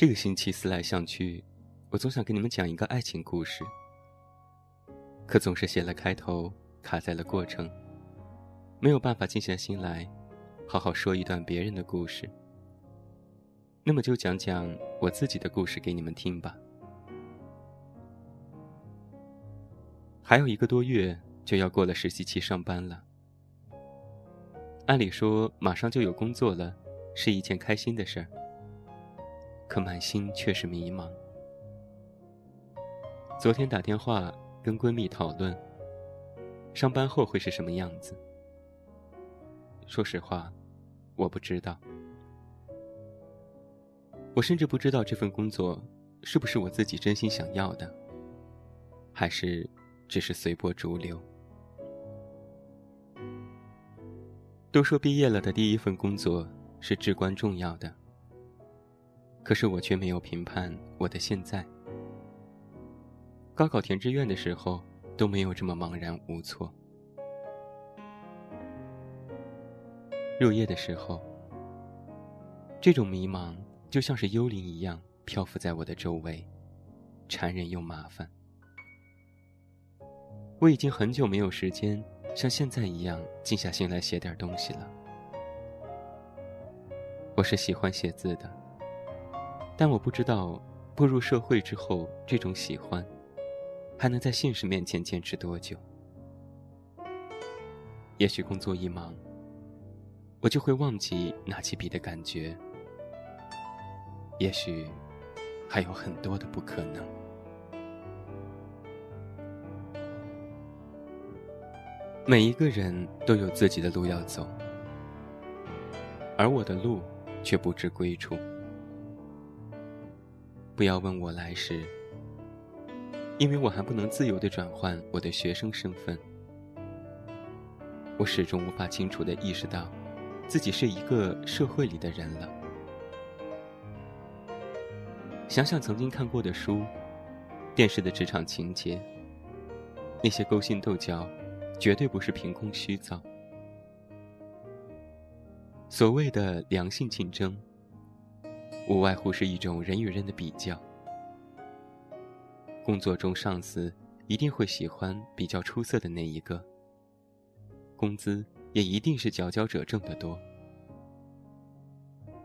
这个星期思来想去，我总想给你们讲一个爱情故事，可总是写了开头，卡在了过程，没有办法静下心来，好好说一段别人的故事。那么就讲讲我自己的故事给你们听吧。还有一个多月就要过了实习期上班了，按理说马上就有工作了，是一件开心的事儿。可满心却是迷茫。昨天打电话跟闺蜜讨论，上班后会是什么样子。说实话，我不知道。我甚至不知道这份工作是不是我自己真心想要的，还是只是随波逐流。都说毕业了的第一份工作是至关重要的。可是我却没有评判我的现在。高考填志愿的时候都没有这么茫然无措。入夜的时候，这种迷茫就像是幽灵一样漂浮在我的周围，缠人又麻烦。我已经很久没有时间像现在一样静下心来写点东西了。我是喜欢写字的。但我不知道，步入社会之后，这种喜欢，还能在现实面前坚持多久？也许工作一忙，我就会忘记拿起笔的感觉。也许，还有很多的不可能。每一个人都有自己的路要走，而我的路却不知归处。不要问我来时，因为我还不能自由的转换我的学生身份。我始终无法清楚的意识到，自己是一个社会里的人了。想想曾经看过的书，电视的职场情节，那些勾心斗角，绝对不是凭空虚造。所谓的良性竞争。无外乎是一种人与人的比较。工作中，上司一定会喜欢比较出色的那一个，工资也一定是佼佼者挣得多。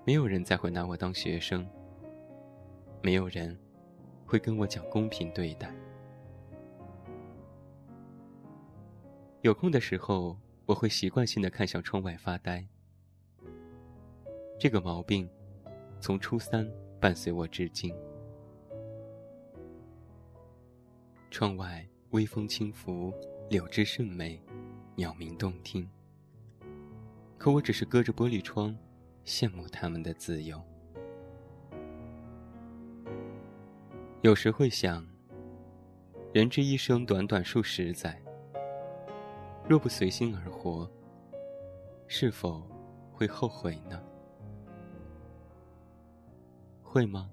没有人再会拿我当学生，没有人会跟我讲公平对待。有空的时候，我会习惯性的看向窗外发呆。这个毛病。从初三伴随我至今。窗外微风轻拂，柳枝甚美，鸟鸣动听。可我只是隔着玻璃窗，羡慕他们的自由。有时会想，人之一生短短数十载，若不随心而活，是否会后悔呢？会吗？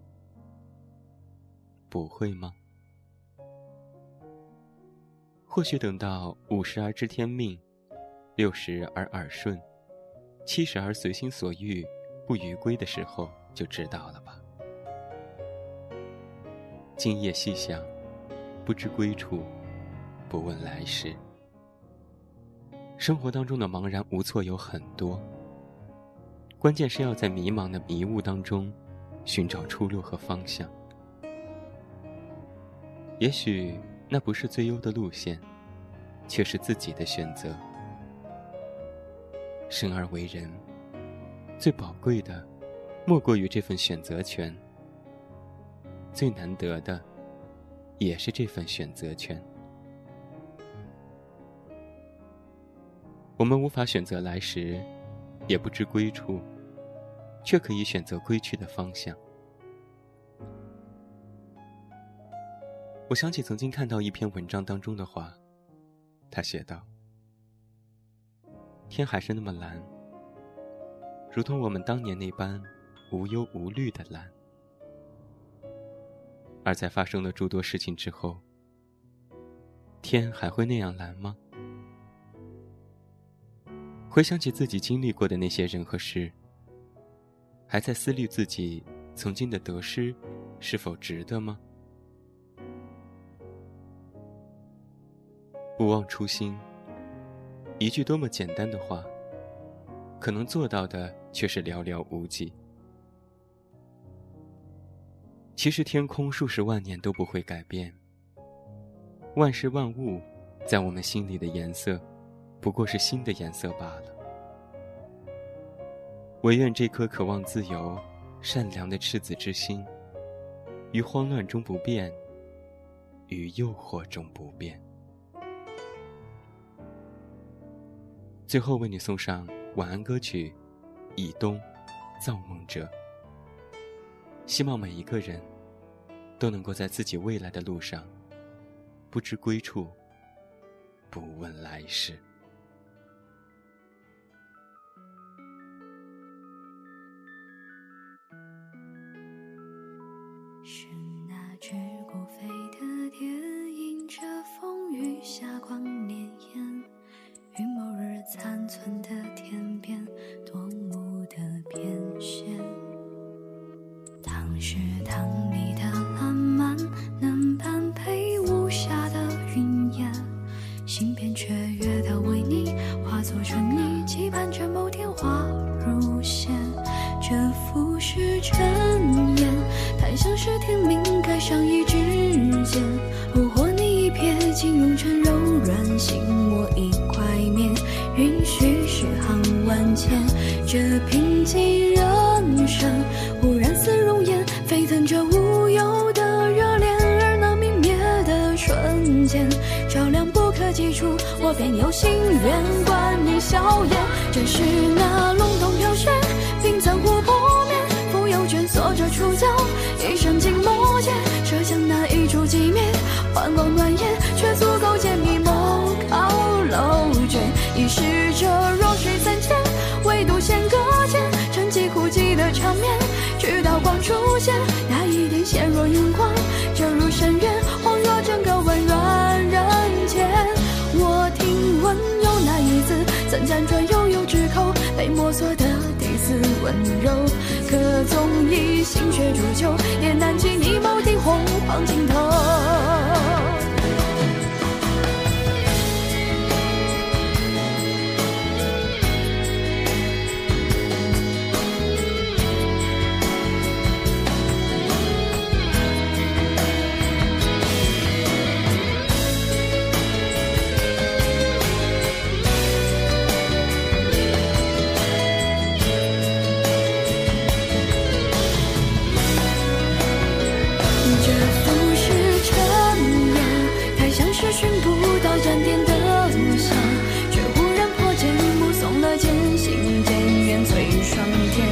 不会吗？或许等到五十而知天命，六十而耳顺，七十而随心所欲，不逾规的时候，就知道了吧。今夜细想，不知归处，不问来时。生活当中的茫然无措有很多，关键是要在迷茫的迷雾当中。寻找出路和方向，也许那不是最优的路线，却是自己的选择。生而为人，最宝贵的，莫过于这份选择权；最难得的，也是这份选择权。我们无法选择来时，也不知归处。却可以选择归去的方向。我想起曾经看到一篇文章当中的话，他写道：“天还是那么蓝，如同我们当年那般无忧无虑的蓝。而在发生了诸多事情之后，天还会那样蓝吗？”回想起自己经历过的那些人和事。还在思虑自己曾经的得失是否值得吗？不忘初心，一句多么简单的话，可能做到的却是寥寥无几。其实天空数十万年都不会改变，万事万物在我们心里的颜色，不过是新的颜色罢了。唯愿这颗渴望自由、善良的赤子之心，于慌乱中不变，于诱惑中不变。最后为你送上晚安歌曲《以东造梦者》，希望每一个人都能够在自己未来的路上，不知归处，不问来世。是那只前。这平静人生，忽然似熔岩，沸腾着无忧的热恋，而那明灭的瞬间，照亮不可及处，我便有心愿观你笑颜。正是那光出现，那一点陷若荧光，折入深渊，恍若整个温软人间。我听闻有那一字，曾辗转悠悠之口，被摸索的第四温柔。可纵以心血铸就，也难及你眸底红黄尽头。明天